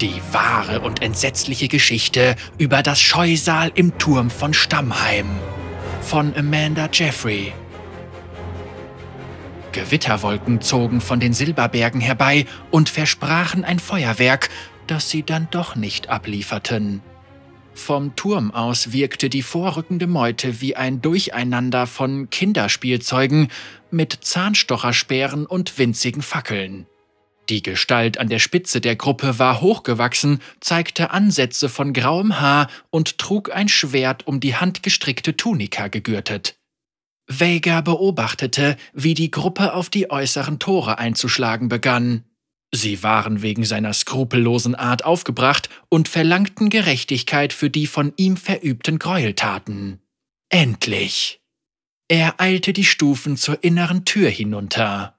Die wahre und entsetzliche Geschichte über das Scheusal im Turm von Stammheim von Amanda Jeffrey. Gewitterwolken zogen von den Silberbergen herbei und versprachen ein Feuerwerk, das sie dann doch nicht ablieferten. Vom Turm aus wirkte die vorrückende Meute wie ein Durcheinander von Kinderspielzeugen mit Zahnstochersperren und winzigen Fackeln. Die Gestalt an der Spitze der Gruppe war hochgewachsen, zeigte Ansätze von grauem Haar und trug ein Schwert um die handgestrickte Tunika gegürtet. Vega beobachtete, wie die Gruppe auf die äußeren Tore einzuschlagen begann. Sie waren wegen seiner skrupellosen Art aufgebracht und verlangten Gerechtigkeit für die von ihm verübten Gräueltaten. Endlich! Er eilte die Stufen zur inneren Tür hinunter.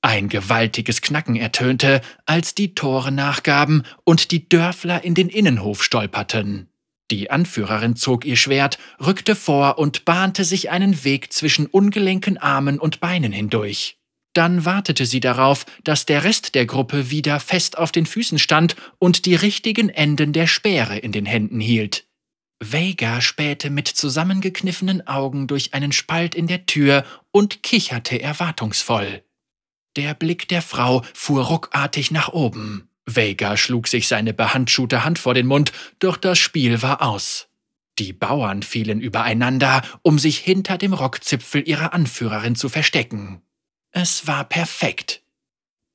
Ein gewaltiges Knacken ertönte, als die Tore nachgaben und die Dörfler in den Innenhof stolperten. Die Anführerin zog ihr Schwert, rückte vor und bahnte sich einen Weg zwischen ungelenken Armen und Beinen hindurch. Dann wartete sie darauf, dass der Rest der Gruppe wieder fest auf den Füßen stand und die richtigen Enden der Speere in den Händen hielt. Vega spähte mit zusammengekniffenen Augen durch einen Spalt in der Tür und kicherte erwartungsvoll. Der Blick der Frau fuhr ruckartig nach oben. Vega schlug sich seine behandschuhte Hand vor den Mund, doch das Spiel war aus. Die Bauern fielen übereinander, um sich hinter dem Rockzipfel ihrer Anführerin zu verstecken. Es war perfekt.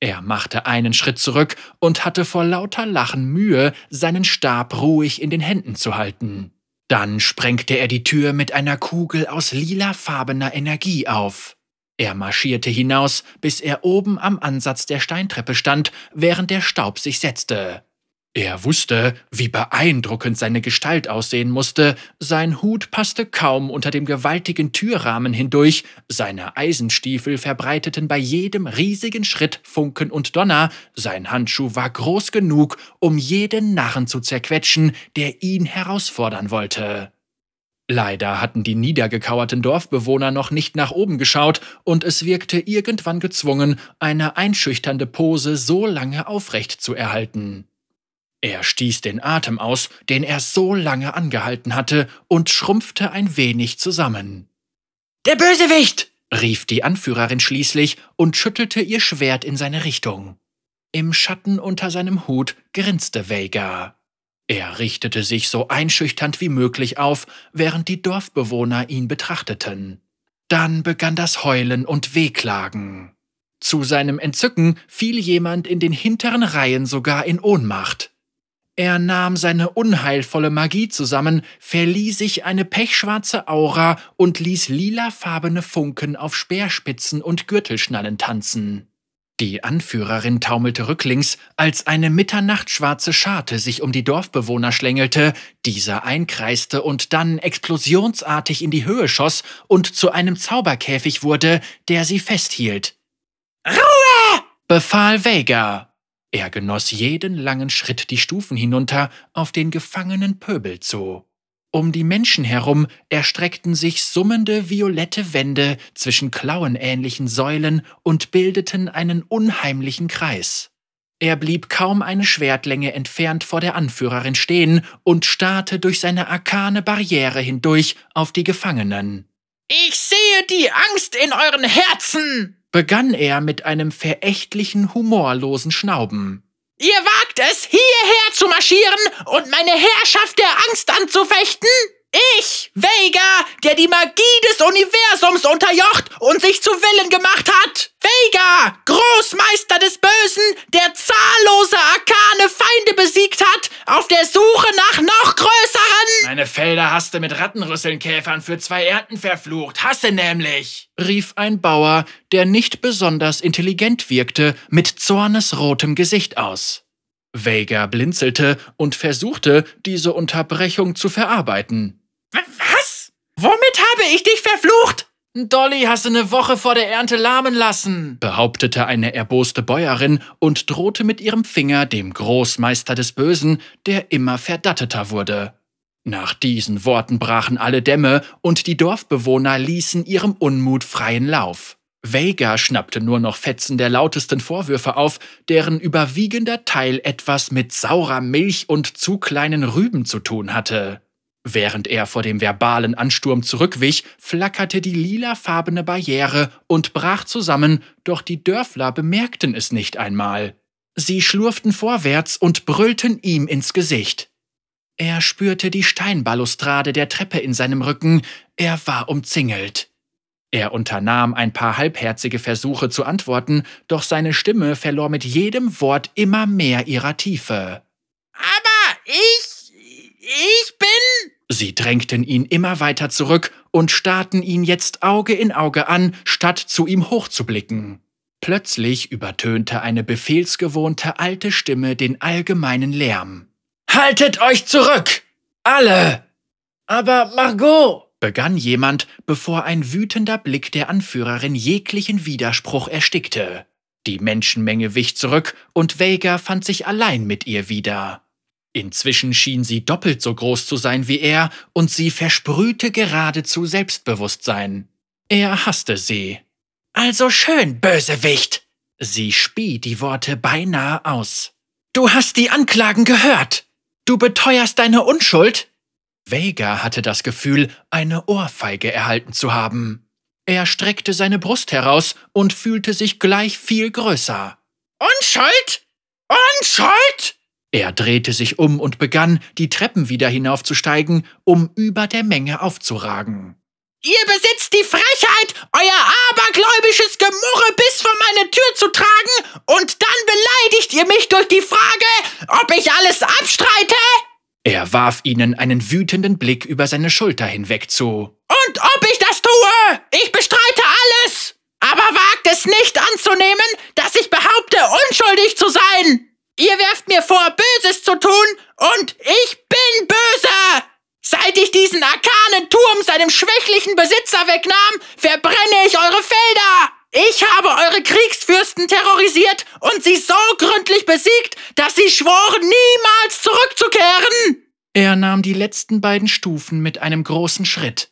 Er machte einen Schritt zurück und hatte vor lauter Lachen Mühe, seinen Stab ruhig in den Händen zu halten. Dann sprengte er die Tür mit einer Kugel aus lilafarbener Energie auf. Er marschierte hinaus, bis er oben am Ansatz der Steintreppe stand, während der Staub sich setzte. Er wusste, wie beeindruckend seine Gestalt aussehen musste, sein Hut passte kaum unter dem gewaltigen Türrahmen hindurch, seine Eisenstiefel verbreiteten bei jedem riesigen Schritt Funken und Donner, sein Handschuh war groß genug, um jeden Narren zu zerquetschen, der ihn herausfordern wollte. Leider hatten die niedergekauerten Dorfbewohner noch nicht nach oben geschaut, und es wirkte irgendwann gezwungen, eine einschüchternde Pose so lange aufrecht zu erhalten. Er stieß den Atem aus, den er so lange angehalten hatte, und schrumpfte ein wenig zusammen. Der Bösewicht! rief die Anführerin schließlich und schüttelte ihr Schwert in seine Richtung. Im Schatten unter seinem Hut grinste Vega. Er richtete sich so einschüchternd wie möglich auf, während die Dorfbewohner ihn betrachteten. Dann begann das Heulen und Wehklagen. Zu seinem Entzücken fiel jemand in den hinteren Reihen sogar in Ohnmacht. Er nahm seine unheilvolle Magie zusammen, verlieh sich eine pechschwarze Aura und ließ lilafarbene Funken auf Speerspitzen und Gürtelschnallen tanzen. Die Anführerin taumelte rücklings, als eine mitternachtschwarze Scharte sich um die Dorfbewohner schlängelte, dieser einkreiste und dann explosionsartig in die Höhe schoss und zu einem Zauberkäfig wurde, der sie festhielt. Ruhe! befahl Vega. Er genoss jeden langen Schritt die Stufen hinunter auf den gefangenen Pöbel zu. Um die Menschen herum erstreckten sich summende violette Wände zwischen klauenähnlichen Säulen und bildeten einen unheimlichen Kreis. Er blieb kaum eine Schwertlänge entfernt vor der Anführerin stehen und starrte durch seine arkane Barriere hindurch auf die Gefangenen. Ich sehe die Angst in euren Herzen, begann er mit einem verächtlichen, humorlosen Schnauben. Ihr wagt es, hierher zu marschieren und meine Herrschaft der Angst anzufechten? Ich, Vega, der die Magie des Universums unterjocht und sich zu Willen gemacht hat. Vega, Großmeister des Bösen, der zahllose arkane Feinde besiegt hat, auf der Suche nach noch größeren. Felder hast du mit Rattenrüsselnkäfern für zwei Ernten verflucht. Hasse nämlich, rief ein Bauer, der nicht besonders intelligent wirkte, mit zornesrotem Gesicht aus. Vega blinzelte und versuchte, diese Unterbrechung zu verarbeiten. Was? Womit habe ich dich verflucht? Dolly hast du eine Woche vor der Ernte lahmen lassen, behauptete eine erboste Bäuerin und drohte mit ihrem Finger dem Großmeister des Bösen, der immer verdatteter wurde. Nach diesen Worten brachen alle Dämme und die Dorfbewohner ließen ihrem Unmut freien Lauf. Vega schnappte nur noch Fetzen der lautesten Vorwürfe auf, deren überwiegender Teil etwas mit saurer Milch und zu kleinen Rüben zu tun hatte. Während er vor dem verbalen Ansturm zurückwich, flackerte die lilafarbene Barriere und brach zusammen, doch die Dörfler bemerkten es nicht einmal. Sie schlurften vorwärts und brüllten ihm ins Gesicht. Er spürte die Steinbalustrade der Treppe in seinem Rücken, er war umzingelt. Er unternahm ein paar halbherzige Versuche zu antworten, doch seine Stimme verlor mit jedem Wort immer mehr ihrer Tiefe. Aber ich. ich bin. Sie drängten ihn immer weiter zurück und starrten ihn jetzt Auge in Auge an, statt zu ihm hochzublicken. Plötzlich übertönte eine befehlsgewohnte alte Stimme den allgemeinen Lärm. Haltet euch zurück! Alle! Aber Margot! begann jemand, bevor ein wütender Blick der Anführerin jeglichen Widerspruch erstickte. Die Menschenmenge wich zurück und Vega fand sich allein mit ihr wieder. Inzwischen schien sie doppelt so groß zu sein wie er und sie versprühte geradezu Selbstbewusstsein. Er hasste sie. Also schön, Bösewicht! Sie spie die Worte beinahe aus. Du hast die Anklagen gehört! Du beteuerst deine Unschuld? Vega hatte das Gefühl, eine Ohrfeige erhalten zu haben. Er streckte seine Brust heraus und fühlte sich gleich viel größer. Unschuld? Unschuld? Er drehte sich um und begann, die Treppen wieder hinaufzusteigen, um über der Menge aufzuragen. Ihr besitzt die Frechheit, euer abergläubisches Gemurre bis vor meine Tür zu tragen, und dann beleidigt ihr mich durch die Frage, ob ich alles abstreite? Er warf ihnen einen wütenden Blick über seine Schulter hinweg zu. Und ob ich das tue? Ich bestreite alles! Aber wagt es nicht anzunehmen, dass ich behaupte, unschuldig zu sein! Ihr werft mir vor, Böses zu tun, und ich bin böse! Seit ich diesen arkanen Turm seinem schwächlichen Besitzer wegnahm, verbrenne ich eure Felder! Ich habe eure Kriegsfürsten terrorisiert und sie so gründlich besiegt, dass sie schworen, niemals zurückzukehren. Er nahm die letzten beiden Stufen mit einem großen Schritt.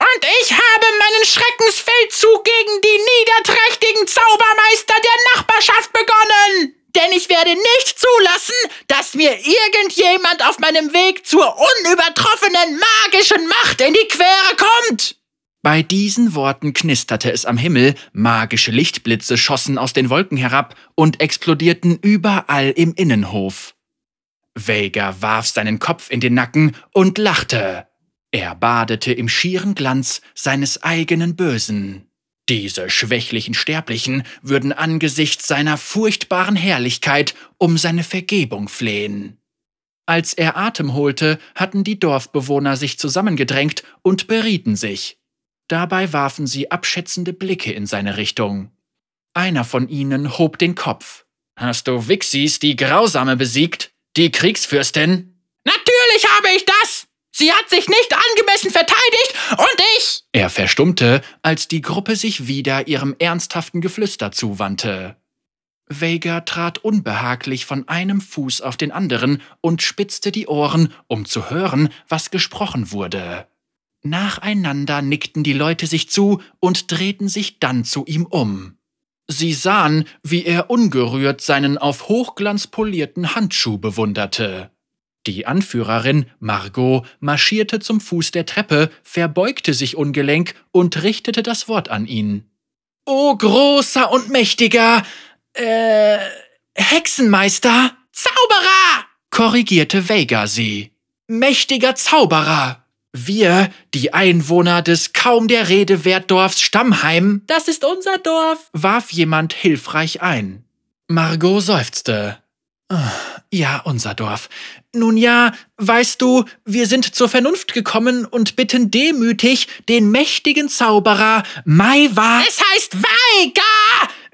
Und ich habe meinen Schreckensfeldzug gegen die niederträchtigen Zaubermeister der Nachbarschaft begonnen. Denn ich werde nicht zulassen, dass mir irgendjemand auf meinem Weg zur unübertroffenen magischen Macht in die Quere kommt. Bei diesen Worten knisterte es am Himmel, magische Lichtblitze schossen aus den Wolken herab und explodierten überall im Innenhof. Vega warf seinen Kopf in den Nacken und lachte. Er badete im schieren Glanz seines eigenen Bösen. Diese schwächlichen Sterblichen würden angesichts seiner furchtbaren Herrlichkeit um seine Vergebung flehen. Als er Atem holte, hatten die Dorfbewohner sich zusammengedrängt und berieten sich. Dabei warfen sie abschätzende Blicke in seine Richtung. Einer von ihnen hob den Kopf. Hast du Vixis, die Grausame, besiegt? Die Kriegsfürstin? Natürlich habe ich das! Sie hat sich nicht angemessen verteidigt und ich. Er verstummte, als die Gruppe sich wieder ihrem ernsthaften Geflüster zuwandte. Vega trat unbehaglich von einem Fuß auf den anderen und spitzte die Ohren, um zu hören, was gesprochen wurde. Nacheinander nickten die Leute sich zu und drehten sich dann zu ihm um. Sie sahen, wie er ungerührt seinen auf Hochglanz polierten Handschuh bewunderte. Die Anführerin, Margot, marschierte zum Fuß der Treppe, verbeugte sich ungelenk und richtete das Wort an ihn. O großer und mächtiger, äh, Hexenmeister? Zauberer! korrigierte Vega sie. Mächtiger Zauberer! Wir, die Einwohner des kaum der Rede wert Dorfs Stammheim, das ist unser Dorf, warf jemand hilfreich ein. Margot seufzte. Ah, ja, unser Dorf. Nun ja, weißt du, wir sind zur Vernunft gekommen und bitten demütig den mächtigen Zauberer Maiwa. Es heißt Veiga!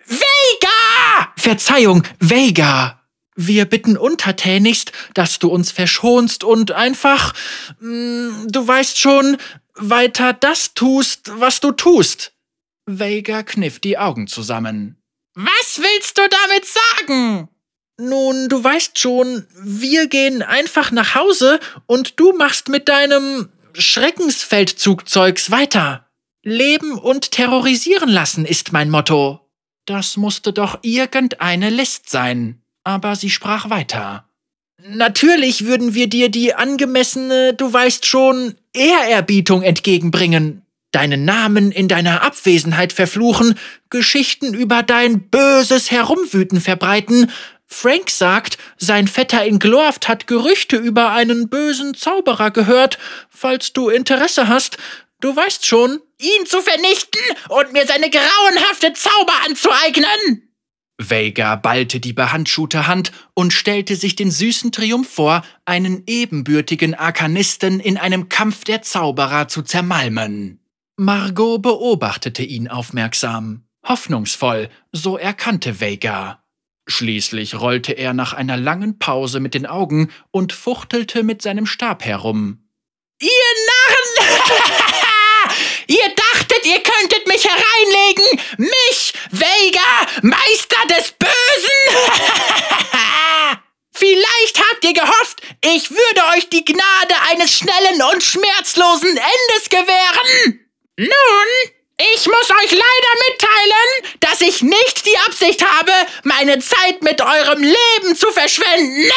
Veiga! Verzeihung, Veiga. Wir bitten untertänigst, dass du uns verschonst und einfach, mh, mm, du weißt schon, weiter das tust, was du tust. Vega kniff die Augen zusammen. Was willst du damit sagen? Nun, du weißt schon, wir gehen einfach nach Hause und du machst mit deinem Schreckensfeldzugzeugs weiter. Leben und terrorisieren lassen ist mein Motto. Das musste doch irgendeine List sein. Aber sie sprach weiter. Natürlich würden wir dir die angemessene, du weißt schon, Ehrerbietung entgegenbringen, deinen Namen in deiner Abwesenheit verfluchen, Geschichten über dein böses Herumwüten verbreiten. Frank sagt, sein Vetter in Glorft hat Gerüchte über einen bösen Zauberer gehört. Falls du Interesse hast, du weißt schon, ihn zu vernichten und mir seine grauenhafte Zauber anzueignen. Vega ballte die behandschuhte Hand und stellte sich den süßen Triumph vor, einen ebenbürtigen Arkanisten in einem Kampf der Zauberer zu zermalmen. Margot beobachtete ihn aufmerksam. Hoffnungsvoll, so erkannte Vega. Schließlich rollte er nach einer langen Pause mit den Augen und fuchtelte mit seinem Stab herum. Ihr Narren! Ihr dachtet, ihr könntet mich hereinlegen! Mich, Vega, Meister des Bösen! Vielleicht habt ihr gehofft, ich würde euch die Gnade eines schnellen und schmerzlosen Endes gewähren! Nun, ich muss euch leider mitteilen, dass ich nicht die Absicht habe, meine Zeit mit eurem Leben zu verschwenden.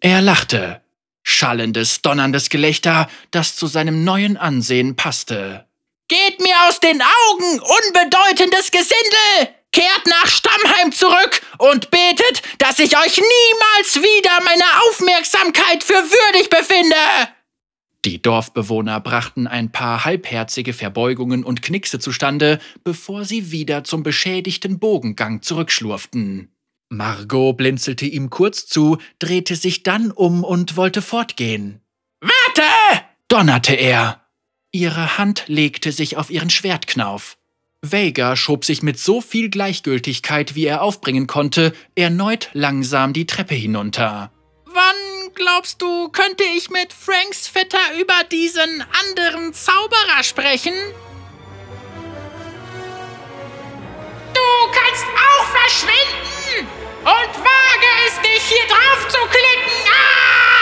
er lachte schallendes, donnerndes Gelächter, das zu seinem neuen Ansehen passte. Geht mir aus den Augen, unbedeutendes Gesindel! Kehrt nach Stammheim zurück und betet, dass ich euch niemals wieder meine Aufmerksamkeit für würdig befinde! Die Dorfbewohner brachten ein paar halbherzige Verbeugungen und Knickse zustande, bevor sie wieder zum beschädigten Bogengang zurückschlurften. Margot blinzelte ihm kurz zu, drehte sich dann um und wollte fortgehen. Warte! donnerte er. Ihre Hand legte sich auf ihren Schwertknauf. Vega schob sich mit so viel Gleichgültigkeit, wie er aufbringen konnte, erneut langsam die Treppe hinunter. Wann glaubst du, könnte ich mit Franks Vetter über diesen anderen Zauberer sprechen? Du kannst auch verschwinden! Und wage es nicht, hier drauf zu klicken! Ah!